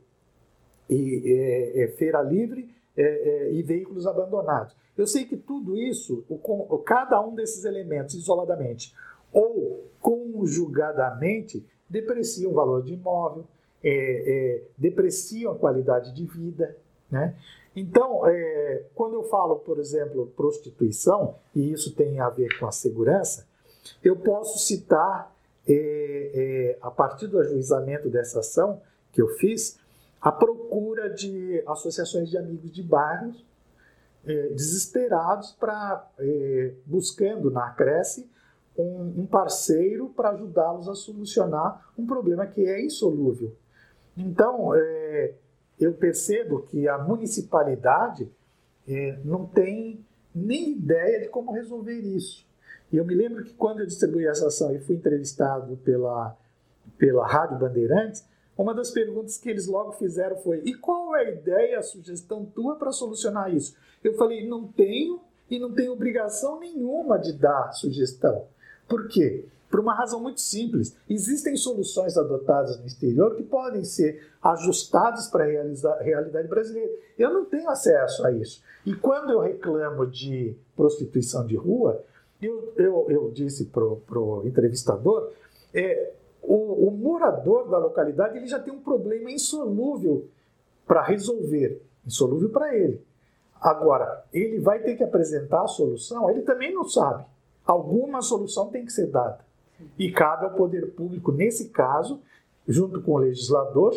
e, é, é feira livre é, é, e veículos abandonados. Eu sei que tudo isso, o, cada um desses elementos isoladamente ou conjugadamente, depreciam o valor de imóvel, é, é, depreciam a qualidade de vida. Né? Então, é, quando eu falo, por exemplo, prostituição, e isso tem a ver com a segurança, eu posso citar, é, a partir do ajuizamento dessa ação que eu fiz, a procura de associações de amigos de bairros é, desesperados para é, buscando na Cresce um, um parceiro para ajudá-los a solucionar um problema que é insolúvel. Então, é, eu percebo que a municipalidade não tem nem ideia de como resolver isso. E eu me lembro que quando eu distribuí essa ação e fui entrevistado pela, pela Rádio Bandeirantes, uma das perguntas que eles logo fizeram foi: e qual é a ideia, a sugestão tua para solucionar isso? Eu falei: não tenho e não tenho obrigação nenhuma de dar sugestão. Por quê? Por uma razão muito simples. Existem soluções adotadas no exterior que podem ser ajustadas para a realidade brasileira. Eu não tenho acesso a isso. E quando eu reclamo de prostituição de rua, eu, eu, eu disse para o entrevistador, é, o, o morador da localidade ele já tem um problema insolúvel para resolver, insolúvel para ele. Agora, ele vai ter que apresentar a solução, ele também não sabe. Alguma solução tem que ser dada. E cabe ao poder público, nesse caso, junto com o legislador,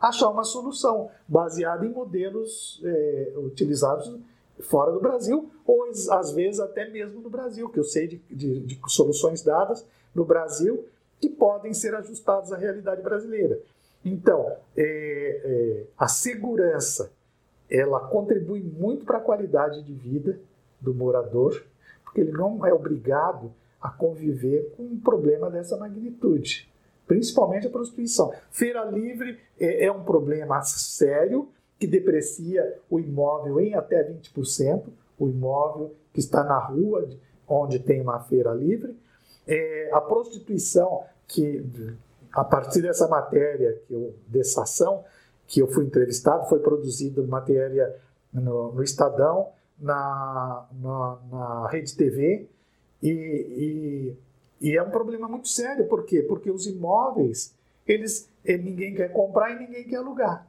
achar uma solução baseada em modelos é, utilizados fora do Brasil, ou às vezes até mesmo no Brasil, que eu sei de, de, de soluções dadas no Brasil que podem ser ajustadas à realidade brasileira. Então, é, é, a segurança ela contribui muito para a qualidade de vida do morador, porque ele não é obrigado a conviver com um problema dessa magnitude, principalmente a prostituição. Feira livre é, é um problema sério que deprecia o imóvel em até 20%, o imóvel que está na rua onde tem uma feira livre. É, a prostituição, que a partir dessa matéria, que eu, dessa ação, que eu fui entrevistado, foi produzida matéria no, no Estadão, na, na, na Rede TV, e, e, e, é um problema muito sério, por quê? Porque os imóveis, eles, eh, ninguém quer comprar e ninguém quer alugar.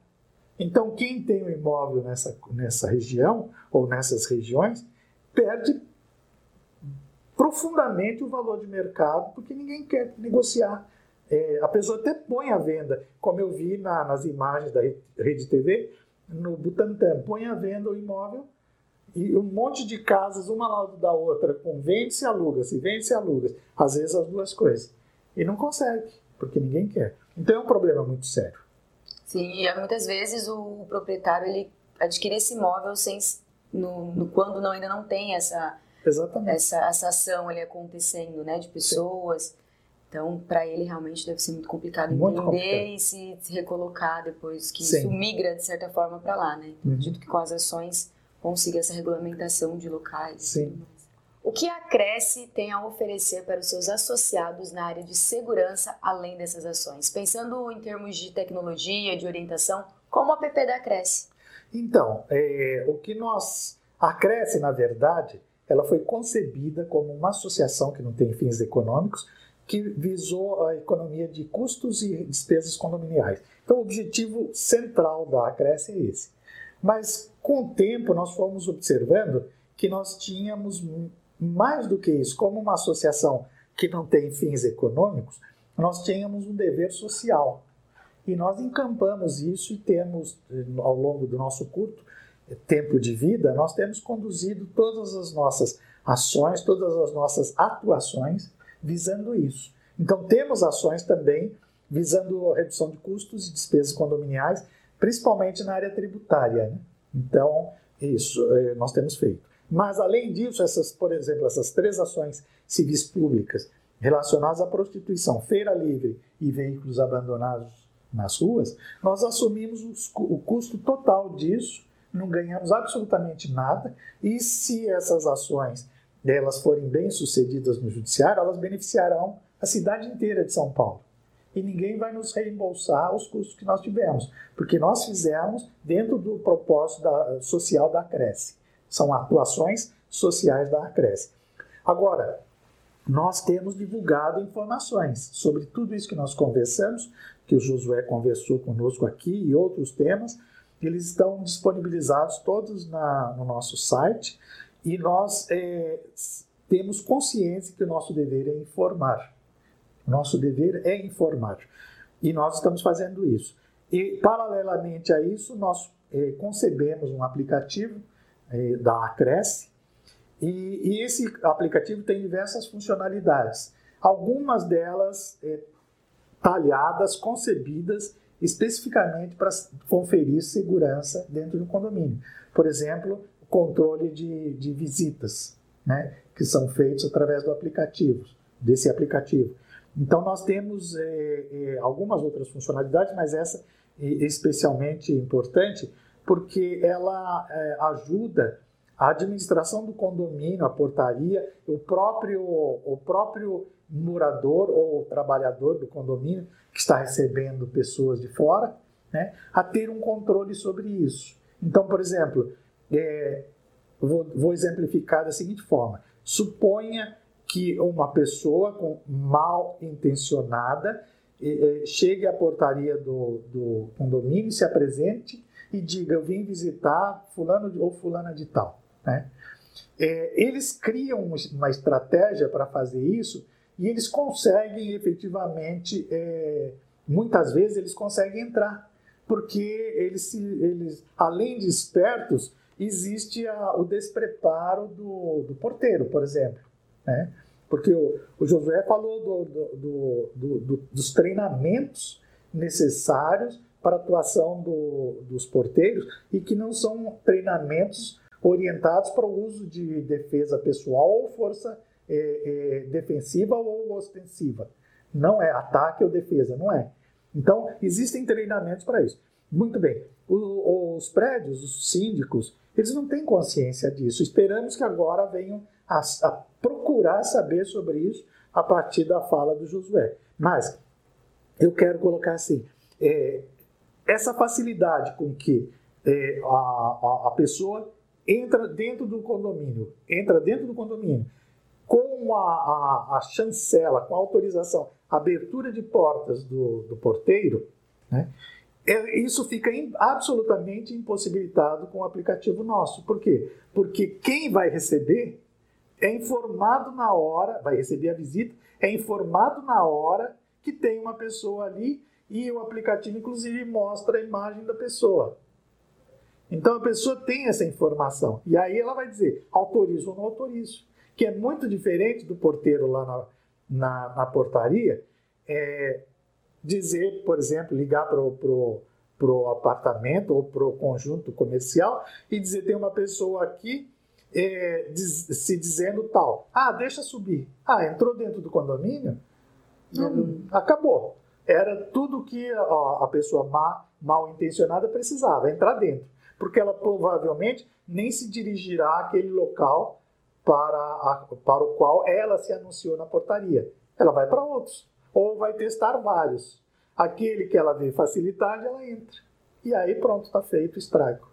Então, quem tem um imóvel nessa, nessa região, ou nessas regiões, perde profundamente o valor de mercado, porque ninguém quer negociar. É, a pessoa até põe à venda, como eu vi na, nas imagens da Rede TV, no Butantã, põe à venda o imóvel e um monte de casas, uma lado da outra, com vende-se aluga-se, vende-se aluga-se. Às vezes as duas coisas. E não consegue, porque ninguém quer. Então é um problema muito sério. Sim, e muitas vezes o proprietário ele adquire esse imóvel sem, no, no quando não, ainda não tem essa, Exatamente. essa, essa ação ali acontecendo, né, de pessoas. Sim. Então, para ele realmente deve ser muito complicado muito entender complicado. e se, se, recolocar depois que Sim. isso migra de certa forma para lá, né? Uhum. Que com as ações consiga essa regulamentação de locais. Sim. O que a Cresce tem a oferecer para os seus associados na área de segurança, além dessas ações? Pensando em termos de tecnologia, de orientação, como a PP da Cresce? Então, é, o que nós. A Cresce, na verdade, ela foi concebida como uma associação que não tem fins econômicos, que visou a economia de custos e despesas condominiais. Então, o objetivo central da Acresce é esse. Mas, com o tempo, nós fomos observando que nós tínhamos mais do que isso, como uma associação que não tem fins econômicos, nós tínhamos um dever social. E nós encampamos isso e temos, ao longo do nosso curto tempo de vida, nós temos conduzido todas as nossas ações, todas as nossas atuações visando isso. Então, temos ações também visando a redução de custos e despesas condominiais, principalmente na área tributária. Né? Então, isso eh, nós temos feito. Mas, além disso, essas, por exemplo, essas três ações civis públicas relacionadas à prostituição, feira livre e veículos abandonados nas ruas, nós assumimos os, o custo total disso, não ganhamos absolutamente nada, e se essas ações elas forem bem sucedidas no judiciário, elas beneficiarão a cidade inteira de São Paulo. E ninguém vai nos reembolsar os custos que nós tivemos, porque nós fizemos dentro do propósito da, social da Cresce. São atuações sociais da Cresce. Agora, nós temos divulgado informações sobre tudo isso que nós conversamos, que o Josué conversou conosco aqui e outros temas. Eles estão disponibilizados todos na, no nosso site e nós é, temos consciência que o nosso dever é informar. Nosso dever é informar. E nós estamos fazendo isso. E, paralelamente a isso, nós é, concebemos um aplicativo é, da Acresce, e, e, esse aplicativo tem diversas funcionalidades. Algumas delas é, talhadas, concebidas especificamente para conferir segurança dentro do condomínio. Por exemplo, controle de, de visitas, né, que são feitos através do aplicativo, desse aplicativo. Então, nós temos é, é, algumas outras funcionalidades, mas essa é especialmente importante porque ela é, ajuda a administração do condomínio, a portaria, o próprio, o próprio morador ou trabalhador do condomínio que está recebendo pessoas de fora, né, a ter um controle sobre isso. Então, por exemplo, é, vou, vou exemplificar da seguinte forma: suponha que uma pessoa com mal intencionada eh, chegue à portaria do, do condomínio, se apresente e diga: Eu vim visitar Fulano ou Fulana de Tal. Né? É, eles criam uma estratégia para fazer isso e eles conseguem efetivamente, é, muitas vezes, eles conseguem entrar, porque eles, eles além de espertos, existe a, o despreparo do, do, porteiro, por exemplo. Né? Porque o, o Josué falou do, do, dos treinamentos necessários para a atuação dos porteiros e que não são treinamentos orientados para o uso de defesa pessoal ou força é, é, defensiva ou ostensiva. Não é ataque ou defesa, não é. Então, existem treinamentos para isso. Muito bem. O, os prédios, os síndicos, eles não têm consciência disso. Esperamos que agora venham a, a procurar saber sobre isso a partir da fala do Josué. Mas eu quero colocar assim: é, essa facilidade com que é, a, a, a, pessoa entra dentro do condomínio, entra dentro do condomínio, com a, a, a chancela, com a autorização, abertura de portas do, do porteiro, né, é, isso fica in, absolutamente impossibilitado com o aplicativo nosso. Por quê? Porque quem vai receber é informado na hora, vai receber a visita, é informado na hora que tem uma pessoa ali e o aplicativo, inclusive, mostra a imagem da pessoa. Então a pessoa tem essa informação. E aí ela vai dizer: autorizo ou não autorizo. Que é muito diferente do porteiro lá na, na, na portaria, é, dizer, por exemplo, ligar para o pro apartamento ou para o conjunto comercial e dizer: tem uma pessoa aqui é, diz, se dizendo tal. Ah, deixa subir. Ah, entrou dentro do condomínio? Hum. Acabou. Era tudo que ó, a pessoa má, mal intencionada precisava, entrar dentro. Porque ela provavelmente nem se dirigirá àquele local para, a, para o qual ela se anunciou na portaria. Ela vai para outros. Ou vai testar vários. Aquele que ela vê facilidade, ela entra. E aí pronto, está feito o estrago.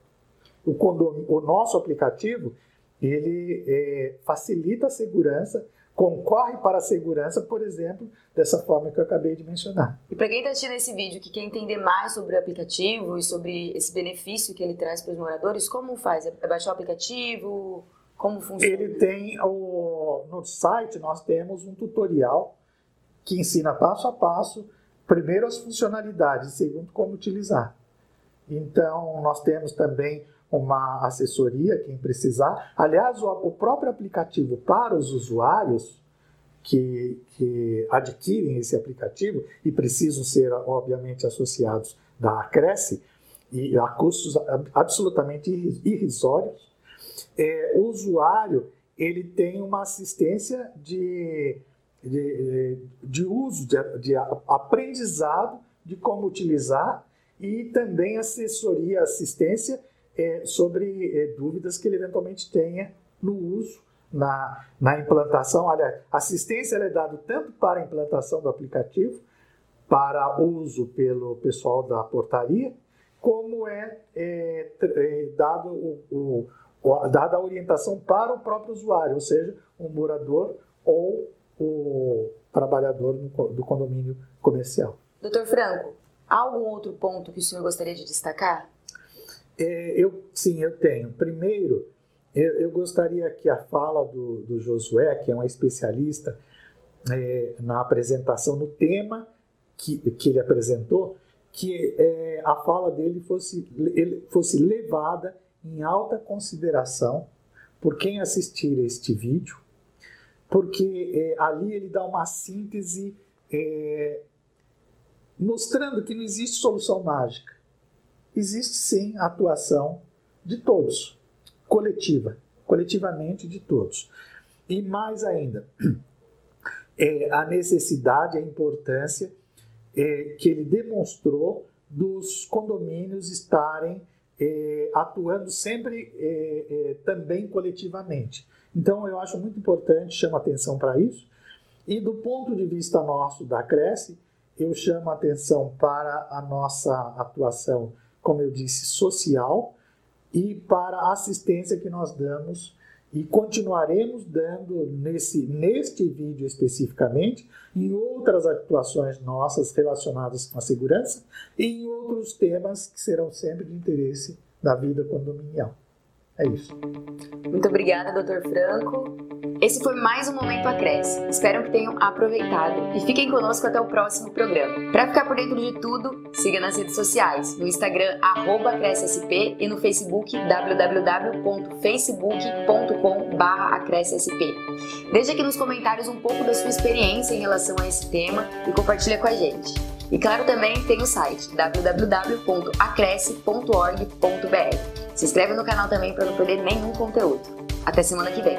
O, o nosso aplicativo, ele é, facilita a segurança, concorre para a segurança, por exemplo, dessa forma que eu acabei de mencionar. E para quem está assistindo esse vídeo que quer entender mais sobre o aplicativo e sobre esse benefício que ele traz para os moradores, como faz? É baixar o aplicativo? Como funciona? Ele tem o, no site nós temos um tutorial que ensina passo a passo, primeiro as funcionalidades, segundo como utilizar. Então nós temos também uma assessoria, quem precisar. Aliás, o, o próprio aplicativo para os usuários que, que, adquirem esse aplicativo e precisam ser, obviamente, associados da Acresce, e a custos absolutamente irrisórios, é, o usuário ele tem uma assistência de, de, de uso, de, de aprendizado de como utilizar e também assessoria, assistência é, sobre é, dúvidas que ele eventualmente tenha no uso, na, na implantação. Olha, assistência é dada tanto para a implantação do aplicativo, para uso pelo pessoal da portaria, como é, é, é dado o, o, dada a orientação para o próprio usuário, ou seja, o morador ou o trabalhador do condomínio comercial. Doutor Franco, há algum outro ponto que o senhor gostaria de destacar? É, eu, sim, eu tenho. Primeiro, eu, eu, gostaria que a fala do, do Josué, que é um especialista é, na apresentação, no tema que, que ele apresentou, que é, a fala dele fosse, ele, fosse levada em alta consideração por quem assistir este vídeo, porque é, ali ele dá uma síntese é, mostrando que não existe solução mágica existe sim a atuação de todos, coletiva, coletivamente de todos. E mais ainda, é, a necessidade, a importância é, que ele demonstrou dos condomínios estarem é, atuando sempre é, é, também coletivamente. Então, eu acho muito importante, chamo atenção para isso. E do ponto de vista nosso da Cresce, eu chamo atenção para a nossa atuação como eu disse, social e para a assistência que nós damos e continuaremos dando nesse, neste vídeo especificamente, em outras atuações nossas relacionadas com a segurança e em outros temas que serão sempre de interesse da vida condominial. É isso. Muito obrigada, doutor Franco. Esse foi mais um Momento Acresce. Espero que tenham aproveitado e fiquem conosco até o próximo programa. Para ficar por dentro de tudo, siga nas redes sociais, no Instagram @acrescsp e no Facebook www.facebook.com/acrescsp. Deixe aqui nos comentários um pouco da sua experiência em relação a esse tema e compartilha com a gente. E claro, também tem o site www.acresce.org.br. Se inscreve no canal também para não perder nenhum conteúdo. Até semana que vem.